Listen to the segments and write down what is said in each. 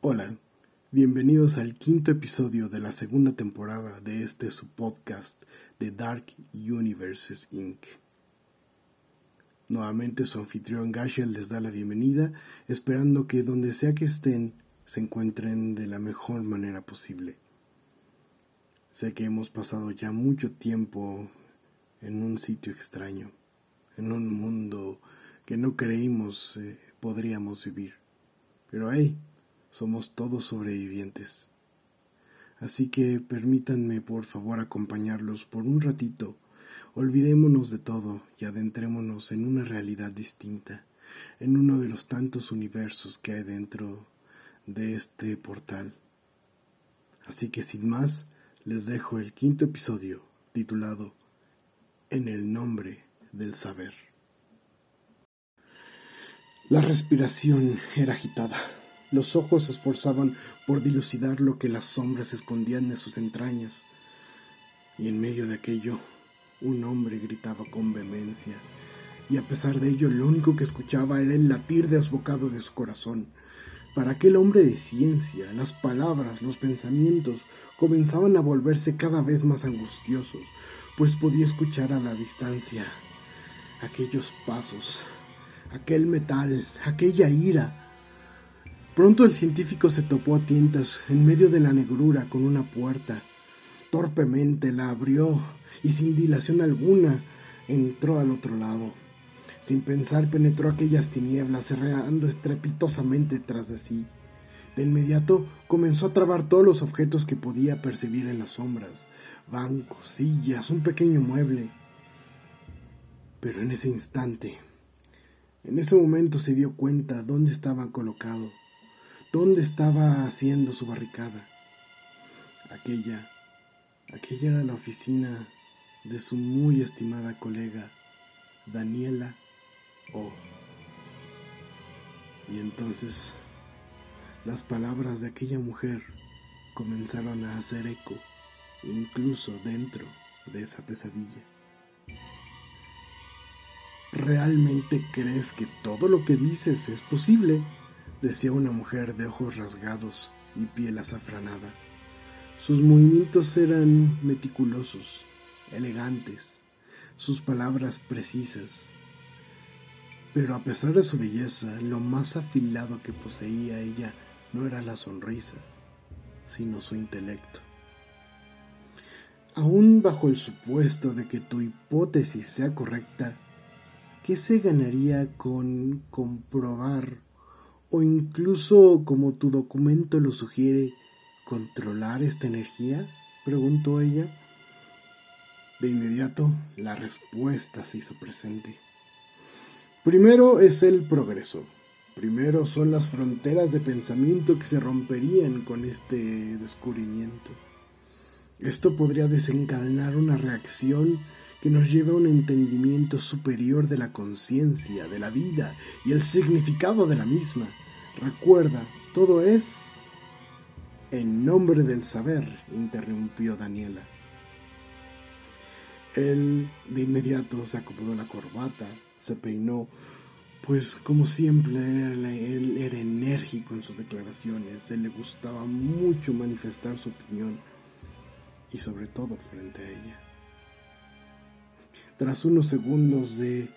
Hola, bienvenidos al quinto episodio de la segunda temporada de este su podcast de Dark Universes Inc. Nuevamente su anfitrión Gashel les da la bienvenida, esperando que donde sea que estén se encuentren de la mejor manera posible. Sé que hemos pasado ya mucho tiempo en un sitio extraño, en un mundo que no creímos eh, podríamos vivir. Pero hey, somos todos sobrevivientes. Así que permítanme por favor acompañarlos por un ratito. Olvidémonos de todo y adentrémonos en una realidad distinta, en uno de los tantos universos que hay dentro de este portal. Así que sin más, les dejo el quinto episodio titulado En el nombre del saber. La respiración era agitada. Los ojos se esforzaban por dilucidar lo que las sombras escondían de sus entrañas. Y en medio de aquello, un hombre gritaba con vehemencia. Y a pesar de ello, lo único que escuchaba era el latir desbocado de su corazón. Para aquel hombre de ciencia, las palabras, los pensamientos comenzaban a volverse cada vez más angustiosos, pues podía escuchar a la distancia aquellos pasos, aquel metal, aquella ira, Pronto el científico se topó a tientas en medio de la negrura con una puerta. Torpemente la abrió y sin dilación alguna entró al otro lado. Sin pensar penetró aquellas tinieblas, cerrando estrepitosamente tras de sí. De inmediato comenzó a trabar todos los objetos que podía percibir en las sombras, bancos, sillas, un pequeño mueble. Pero en ese instante, en ese momento se dio cuenta dónde estaba colocado dónde estaba haciendo su barricada. Aquella, aquella era la oficina de su muy estimada colega, Daniela O. Y entonces las palabras de aquella mujer comenzaron a hacer eco, incluso dentro de esa pesadilla. ¿Realmente crees que todo lo que dices es posible? Decía una mujer de ojos rasgados y piel azafranada. Sus movimientos eran meticulosos, elegantes, sus palabras precisas. Pero a pesar de su belleza, lo más afilado que poseía ella no era la sonrisa, sino su intelecto. Aún bajo el supuesto de que tu hipótesis sea correcta, ¿qué se ganaría con comprobar o incluso, como tu documento lo sugiere, controlar esta energía? preguntó ella. De inmediato, la respuesta se hizo presente. Primero es el progreso. Primero son las fronteras de pensamiento que se romperían con este descubrimiento. Esto podría desencadenar una reacción que nos lleve a un entendimiento superior de la conciencia, de la vida y el significado de la misma. Recuerda, todo es en nombre del saber, interrumpió Daniela. Él de inmediato se acomodó la corbata, se peinó, pues como siempre él era enérgico en sus declaraciones, él le gustaba mucho manifestar su opinión y sobre todo frente a ella. Tras unos segundos de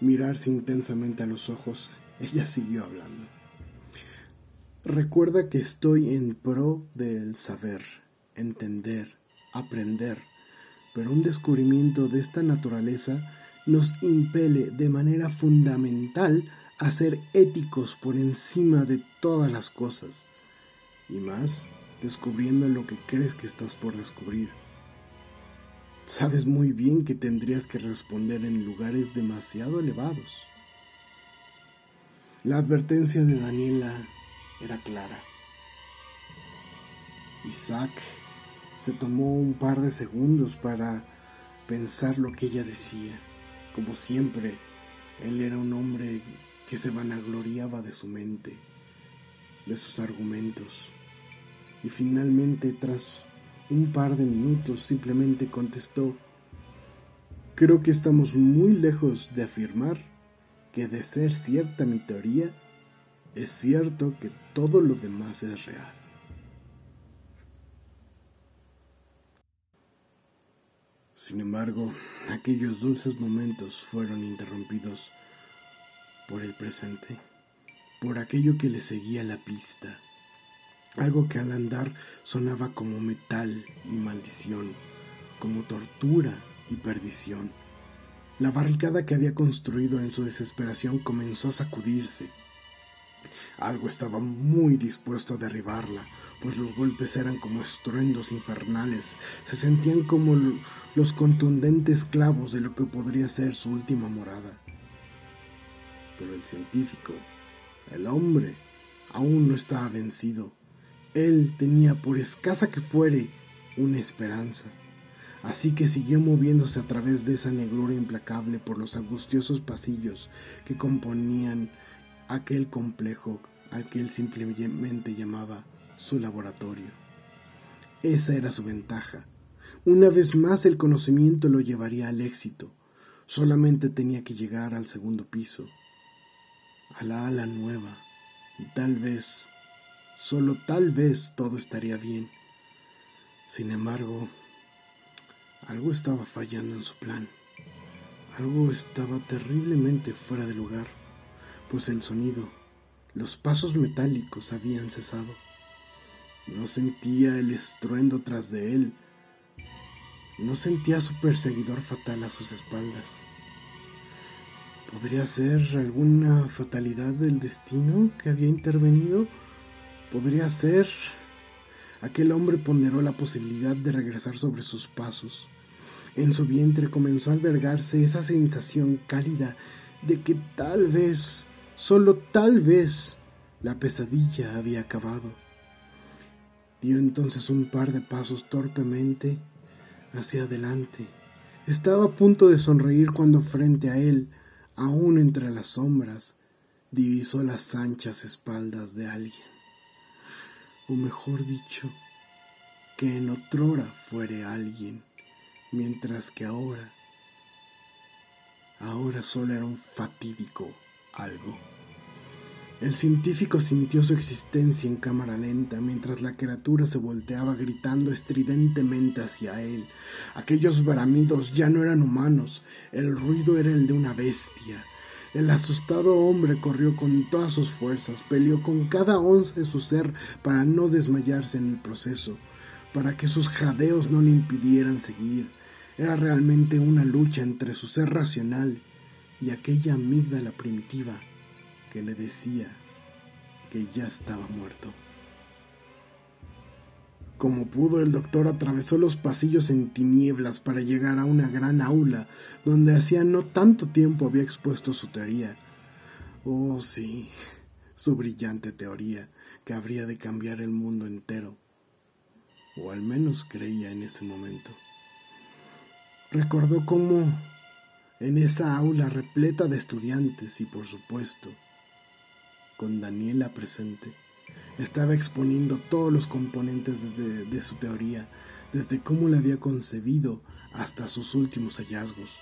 mirarse intensamente a los ojos, ella siguió hablando. Recuerda que estoy en pro del saber, entender, aprender, pero un descubrimiento de esta naturaleza nos impele de manera fundamental a ser éticos por encima de todas las cosas, y más descubriendo lo que crees que estás por descubrir. Sabes muy bien que tendrías que responder en lugares demasiado elevados. La advertencia de Daniela era clara. Isaac se tomó un par de segundos para pensar lo que ella decía. Como siempre, él era un hombre que se vanagloriaba de su mente, de sus argumentos. Y finalmente, tras un par de minutos simplemente contestó, creo que estamos muy lejos de afirmar que de ser cierta mi teoría, es cierto que todo lo demás es real. Sin embargo, aquellos dulces momentos fueron interrumpidos por el presente, por aquello que le seguía la pista, algo que al andar sonaba como metal y maldición, como tortura y perdición. La barricada que había construido en su desesperación comenzó a sacudirse. Algo estaba muy dispuesto a derribarla, pues los golpes eran como estruendos infernales, se sentían como los contundentes clavos de lo que podría ser su última morada. Pero el científico, el hombre, aún no estaba vencido. Él tenía, por escasa que fuere, una esperanza. Así que siguió moviéndose a través de esa negrura implacable por los angustiosos pasillos que componían aquel complejo al que él simplemente llamaba su laboratorio. Esa era su ventaja. Una vez más el conocimiento lo llevaría al éxito. Solamente tenía que llegar al segundo piso, a la ala nueva, y tal vez, solo tal vez todo estaría bien. Sin embargo, algo estaba fallando en su plan. Algo estaba terriblemente fuera de lugar, pues el sonido, los pasos metálicos habían cesado. No sentía el estruendo tras de él. No sentía a su perseguidor fatal a sus espaldas. ¿Podría ser alguna fatalidad del destino que había intervenido? ¿Podría ser aquel hombre ponderó la posibilidad de regresar sobre sus pasos. En su vientre comenzó a albergarse esa sensación cálida de que tal vez, solo tal vez, la pesadilla había acabado. Dio entonces un par de pasos torpemente hacia adelante. Estaba a punto de sonreír cuando frente a él, aún entre las sombras, divisó las anchas espaldas de alguien o mejor dicho, que en otrora fuere alguien, mientras que ahora, ahora solo era un fatídico algo. El científico sintió su existencia en cámara lenta mientras la criatura se volteaba gritando estridentemente hacia él. Aquellos bramidos ya no eran humanos, el ruido era el de una bestia. El asustado hombre corrió con todas sus fuerzas, peleó con cada once de su ser para no desmayarse en el proceso, para que sus jadeos no le impidieran seguir. Era realmente una lucha entre su ser racional y aquella amígdala primitiva que le decía que ya estaba muerto. Como pudo, el doctor atravesó los pasillos en tinieblas para llegar a una gran aula donde hacía no tanto tiempo había expuesto su teoría. Oh, sí, su brillante teoría que habría de cambiar el mundo entero. O al menos creía en ese momento. Recordó cómo en esa aula repleta de estudiantes y por supuesto con Daniela presente, estaba exponiendo todos los componentes de, su teoría, desde cómo la había concebido hasta sus últimos hallazgos.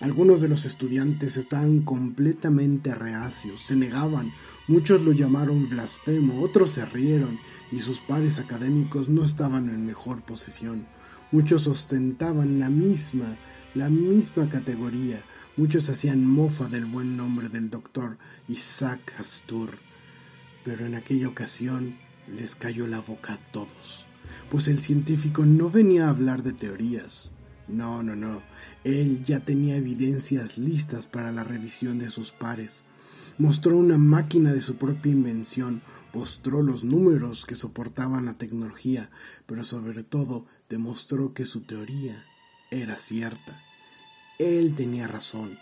Algunos de los estudiantes estaban completamente reacios, se negaban, muchos lo llamaron blasfemo, otros se rieron y sus pares académicos no estaban en mejor posición. Muchos ostentaban la misma, la misma categoría, muchos hacían mofa del buen nombre del doctor Isaac Astur pero en aquella ocasión les cayó la boca a todos, pues el científico no venía a hablar de teorías. No, no, no. Él ya tenía evidencias listas para la revisión de sus pares. Mostró una máquina de su propia invención, mostró los números que soportaban la tecnología, pero sobre todo demostró que su teoría era cierta. Él tenía razón.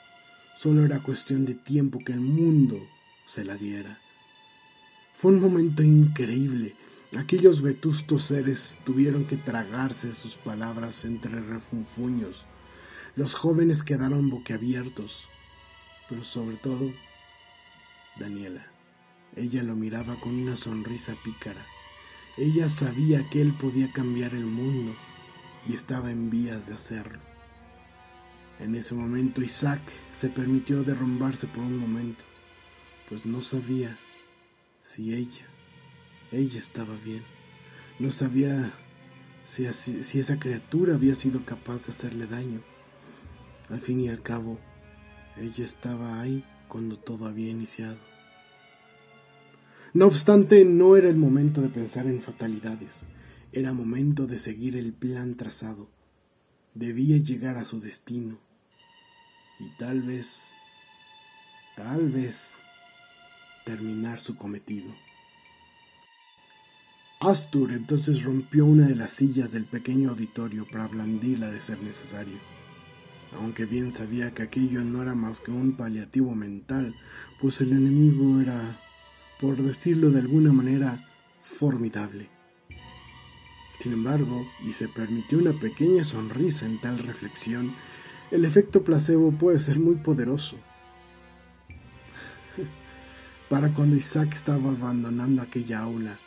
Solo era cuestión de tiempo que el mundo se la diera. Fue un momento increíble. Aquellos vetustos seres tuvieron que tragarse sus palabras entre refunfuños. Los jóvenes quedaron boquiabiertos, pero sobre todo Daniela. Ella lo miraba con una sonrisa pícara. Ella sabía que él podía cambiar el mundo y estaba en vías de hacerlo. En ese momento Isaac se permitió derrumbarse por un momento, pues no sabía si ella, ella estaba bien. No sabía si, si esa criatura había sido capaz de hacerle daño. Al fin y al cabo, ella estaba ahí cuando todo había iniciado. No obstante, no era el momento de pensar en fatalidades, era momento de seguir el plan trazado. Debía llegar a su destino y tal vez, tal vez, terminar su cometido. Astur entonces rompió una de las sillas del pequeño auditorio para blandirla de ser necesario aunque bien sabía que aquello no era más que un paliativo mental, pues el enemigo era, por decirlo de alguna manera, formidable. Sin embargo, y se permitió una pequeña sonrisa en tal reflexión, el efecto placebo puede ser muy poderoso. Para cuando Isaac estaba abandonando aquella aula,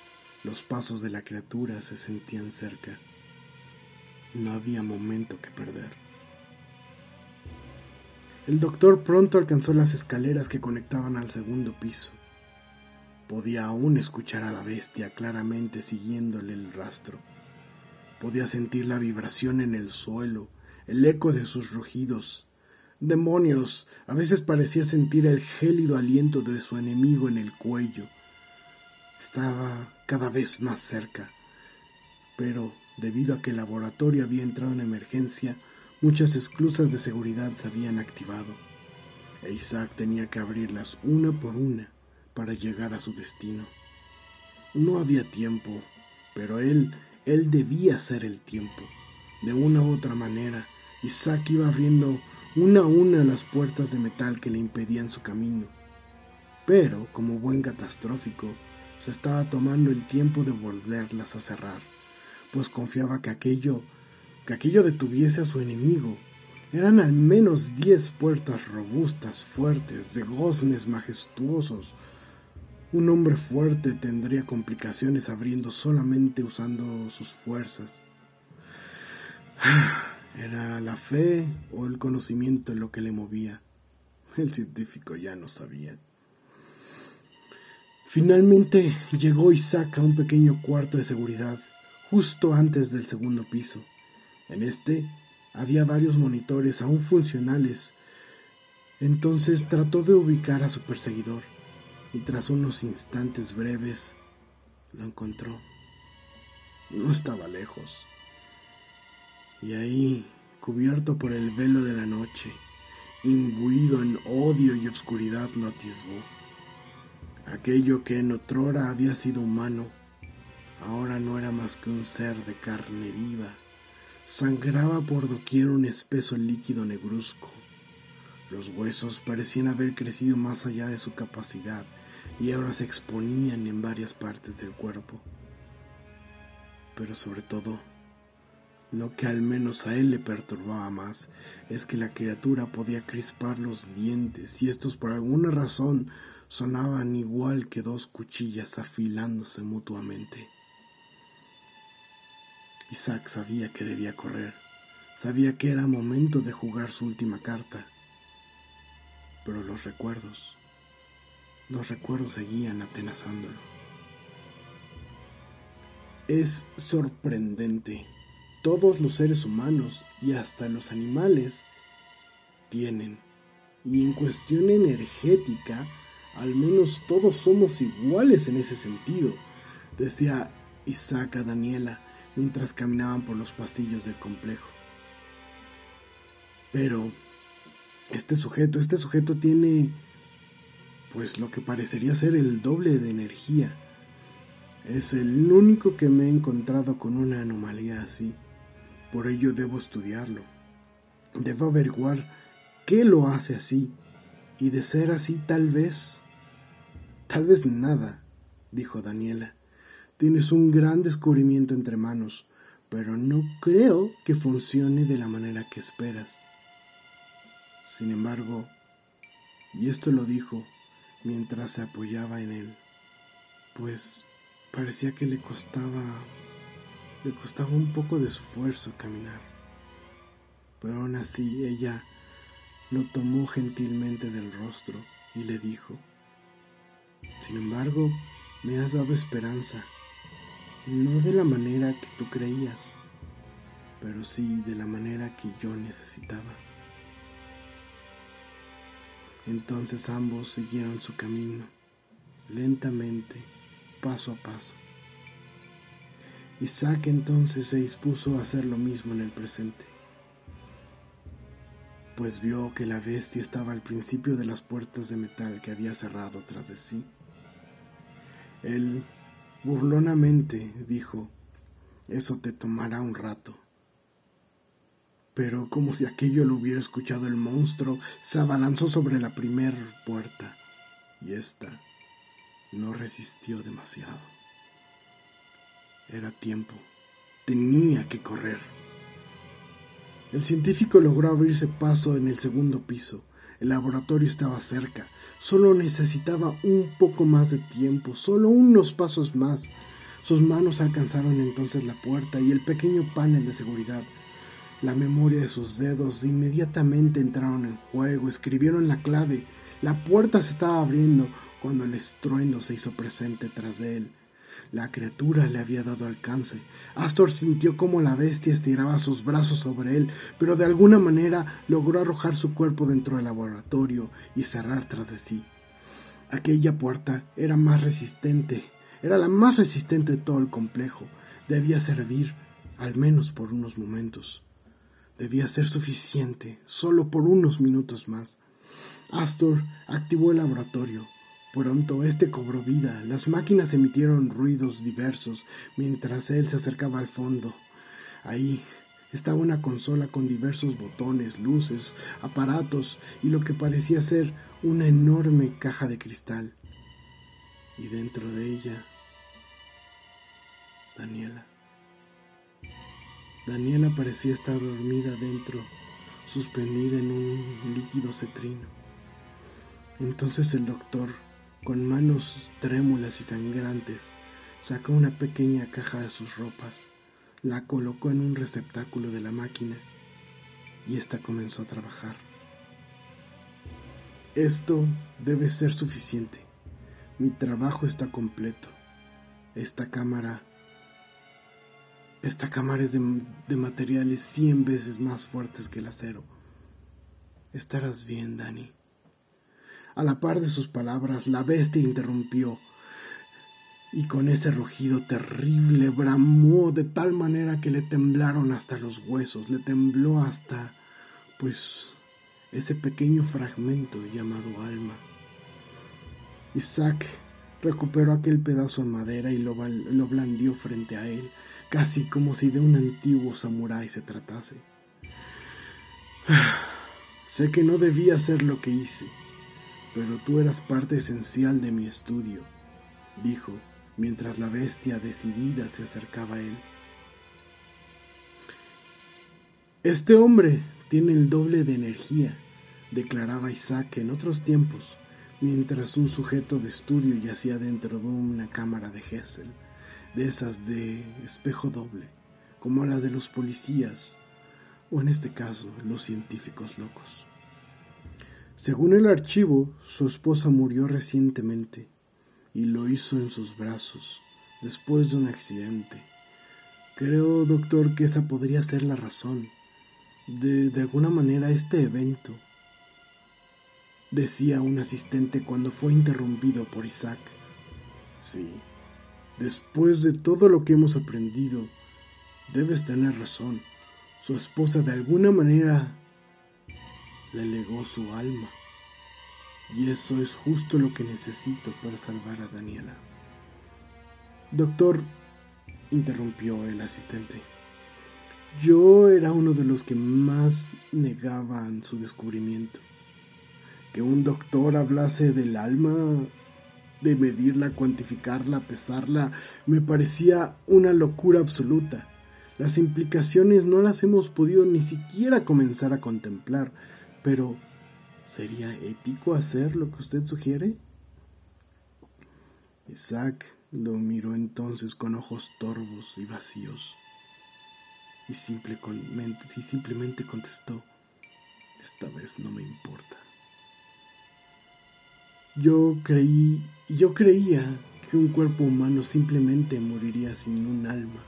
los pasos de la criatura se sentían cerca. No había momento que perder. El doctor pronto alcanzó las escaleras que conectaban al segundo piso. Podía aún escuchar a la bestia claramente siguiéndole el rastro. Podía sentir la vibración en el suelo, el eco de sus rugidos. Demonios, a veces parecía sentir el gélido aliento de su enemigo en el cuello. Estaba cada vez más cerca, pero debido a que el laboratorio había entrado en emergencia, Muchas esclusas de seguridad se habían activado e Isaac tenía que abrirlas una por una para llegar a su destino. No había tiempo, pero él, él debía ser el tiempo. De una u otra manera, Isaac iba abriendo una a una las puertas de metal que le impedían su camino. Pero, como buen catastrófico, se estaba tomando el tiempo de volverlas a cerrar, pues confiaba que aquello que aquello detuviese a su enemigo. Eran al menos diez puertas robustas, fuertes, de goznes majestuosos. Un hombre fuerte tendría complicaciones abriendo solamente usando sus fuerzas. Era la fe o el conocimiento lo que le movía. El científico ya no sabía. Finalmente llegó Isaac a un pequeño cuarto de seguridad, justo antes del segundo piso. En este había varios monitores aún funcionales. Entonces trató de ubicar a su perseguidor y tras unos instantes breves lo encontró. No estaba lejos. Y ahí, cubierto por el velo de la noche, imbuido en odio y oscuridad, lo atisbó. Aquello que en otrora había sido humano, ahora no era más que un ser de carne viva Sangraba por doquier un espeso líquido negruzco. Los huesos parecían haber crecido más allá de su capacidad y ahora se exponían en varias partes del cuerpo. Pero sobre todo, lo que al menos a él le perturbaba más es que la criatura podía crispar los dientes y estos por alguna razón sonaban igual que dos cuchillas afilándose mutuamente. Isaac sabía que debía correr, sabía que era momento de jugar su última carta, pero los recuerdos, los recuerdos seguían atenazándolo. Es sorprendente, todos los seres humanos y hasta los animales tienen, y en cuestión energética, al menos todos somos iguales en ese sentido, decía Isaac a Daniela mientras caminaban por los pasillos del complejo. Pero este sujeto, este sujeto tiene pues lo que parecería ser el doble de energía. Es el único que me he encontrado con una anomalía así. Por ello debo estudiarlo. Debo averiguar qué lo hace así. Y de ser así tal vez... Tal vez nada, dijo Daniela. Tienes un gran descubrimiento entre manos, pero no creo que funcione de la manera que esperas. Sin embargo, y esto lo dijo mientras se apoyaba en él, pues parecía que le costaba le costaba un poco de esfuerzo caminar. Pero aún así ella lo tomó gentilmente del rostro y le dijo, sin embargo, Me has dado esperanza, no de la manera que tú creías, pero sí de la manera que yo necesitaba. Entonces ambos siguieron su camino, lentamente, paso a paso. Isaac entonces se dispuso a hacer lo mismo en el presente, pues vio que la bestia estaba al principio de las puertas de metal que había cerrado tras de sí. Él, burlonamente, dijo, eso te tomará un rato. Pero como si aquello lo hubiera escuchado el monstruo, se abalanzó sobre la primer puerta y ésta no resistió demasiado. Era tiempo. Tenía que correr. El científico logró abrirse paso en el segundo piso. El laboratorio estaba cerca. Solo necesitaba un poco más de tiempo, solo unos pasos más. Sus manos alcanzaron entonces la puerta y el pequeño panel de seguridad. La memoria de sus dedos inmediatamente entraron en juego, escribieron la clave. La puerta se estaba abriendo cuando el estruendo se hizo presente tras de él. La criatura le había dado alcance. Astor sintió como la bestia estiraba sus brazos sobre él, pero de alguna manera logró arrojar su cuerpo dentro del laboratorio y cerrar tras de sí. Aquella puerta era más resistente, era la más resistente de todo el complejo. Debía servir, al menos por unos momentos debía ser suficiente, solo por unos minutos más. Astor activó el laboratorio. Pronto este cobró vida. Las máquinas emitieron ruidos diversos mientras él se acercaba al fondo. Ahí estaba una consola con diversos botones, luces, aparatos y lo que parecía ser una enorme caja de cristal. Y dentro de ella, Daniela. Daniela parecía estar dormida dentro, suspendida en un líquido cetrino. Entonces el doctor, con manos trémulas y sangrantes, sacó una pequeña caja de sus ropas, la colocó en un receptáculo de la máquina y ésta comenzó a trabajar. Esto debe ser suficiente. Mi trabajo está completo. Esta cámara esta cámara es de, materiales cien veces más fuertes que el acero. Estarás bien, Dani. A la par de sus palabras, la bestia interrumpió y con ese rugido terrible bramó de tal manera que le temblaron hasta los huesos, le tembló hasta, pues, ese pequeño fragmento llamado alma. Isaac recuperó aquel pedazo de madera y lo, lo blandió frente a él casi como si de un antiguo samurái se tratase. sé que no debía hacer lo que hice, pero tú eras parte esencial de mi estudio, dijo, mientras la bestia decidida se acercaba a él. Este hombre tiene el doble de energía, declaraba Isaac en otros tiempos, mientras un sujeto de estudio yacía dentro de una cámara de Hessel de esas de espejo doble, como la de los policías, o en este caso los científicos locos. Según el archivo, su esposa murió recientemente y lo hizo en sus brazos, después de un accidente. Creo, doctor, que esa podría ser la razón. De, de alguna manera este evento, decía un asistente cuando fue interrumpido por Isaac. Sí, Después de todo lo que hemos aprendido, debes tener razón. Su esposa de alguna manera le legó su alma. Y eso es justo lo que necesito para salvar a Daniela. Doctor, interrumpió el asistente. Yo era uno de los que más negaban su descubrimiento. Que un doctor hablase del alma de medirla, cuantificarla, pesarla, me parecía una locura absoluta. Las implicaciones no las hemos podido ni siquiera comenzar a contemplar, pero ¿sería ético hacer lo que usted sugiere? Isaac lo miró entonces con ojos torvos y vacíos y simplemente, y simplemente contestó, esta vez no me importa. Yo creí, yo creía que un cuerpo humano simplemente moriría sin un alma.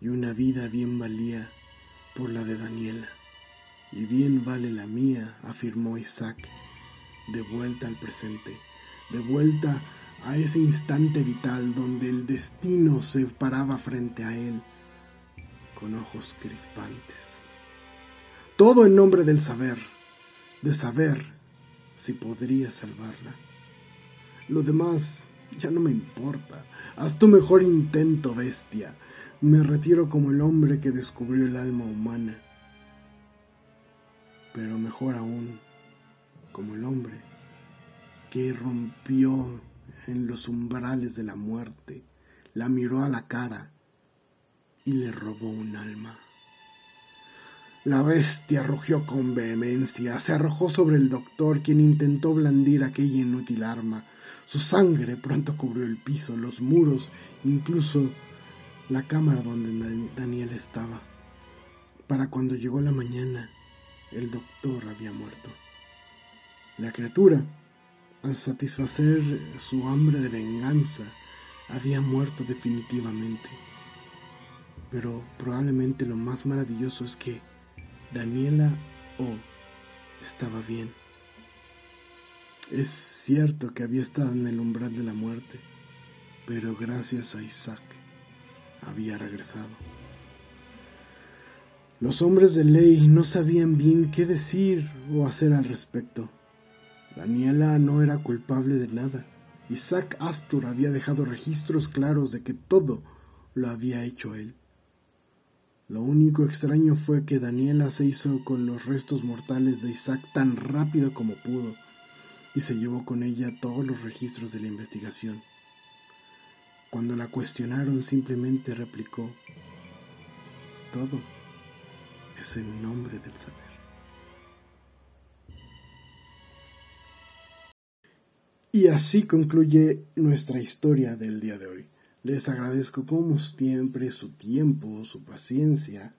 Y una vida bien valía por la de Daniela. Y bien vale la mía, afirmó Isaac, de vuelta al presente, de vuelta a ese instante vital donde el destino se paraba frente a él con ojos crispantes. Todo en nombre del saber, de saber si podría salvarla. Lo demás ya no me importa. Haz tu mejor intento, bestia. Me retiro como el hombre que descubrió el alma humana. Pero mejor aún, como el hombre que rompió en los umbrales de la muerte, la miró a la cara y le robó un alma. La bestia rugió con vehemencia, se arrojó sobre el doctor, quien intentó blandir aquella inútil arma. Su sangre pronto cubrió el piso, los muros, incluso la cámara donde Daniel estaba. Para cuando llegó la mañana, el doctor había muerto. La criatura, al satisfacer su hambre de venganza, había muerto definitivamente. Pero probablemente lo más maravilloso es que Daniela O estaba bien. Es cierto que había estado en el umbral de la muerte, pero gracias a Isaac había regresado. Los hombres de ley no sabían bien qué decir o hacer al respecto. Daniela no era culpable de nada. Isaac Astor había dejado registros claros de que todo lo había hecho él. Lo único extraño fue que Daniela se hizo con los restos mortales de Isaac tan rápido como pudo y se llevó con ella todos los registros de la investigación. Cuando la cuestionaron simplemente replicó, todo es en nombre del saber. Y así concluye nuestra historia del día de hoy. Les agradezco como siempre su tiempo, su paciencia.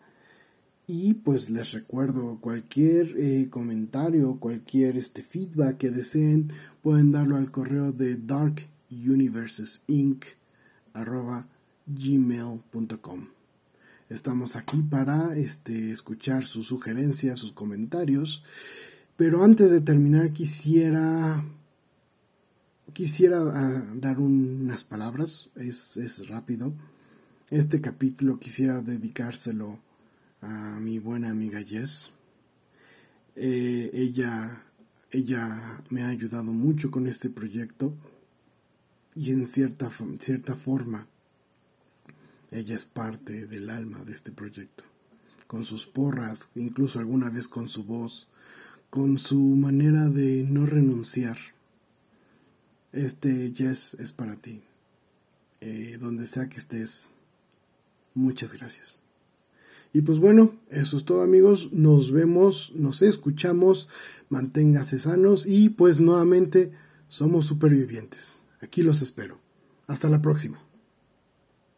Y pues les recuerdo cualquier eh, comentario, cualquier este feedback que deseen, pueden darlo al correo de darkuniversesinc.gmail.com Estamos aquí para este, escuchar sus sugerencias, sus comentarios. Pero antes de terminar quisiera quisiera ah, dar unas palabras, es, rápido. Este capítulo quisiera dedicárselo a mi buena amiga Jess. Eh, ella, ella me ha ayudado mucho con este proyecto y en cierta, cierta forma ella es parte del alma de este proyecto. Con sus porras, incluso alguna vez con su voz, con su manera de no renunciar este Jess es para ti. Eh, donde sea que estés, muchas gracias. Y pues bueno, eso es todo amigos. Nos vemos, nos escuchamos. Manténgase sanos y pues nuevamente somos supervivientes. Aquí los espero. Hasta la próxima.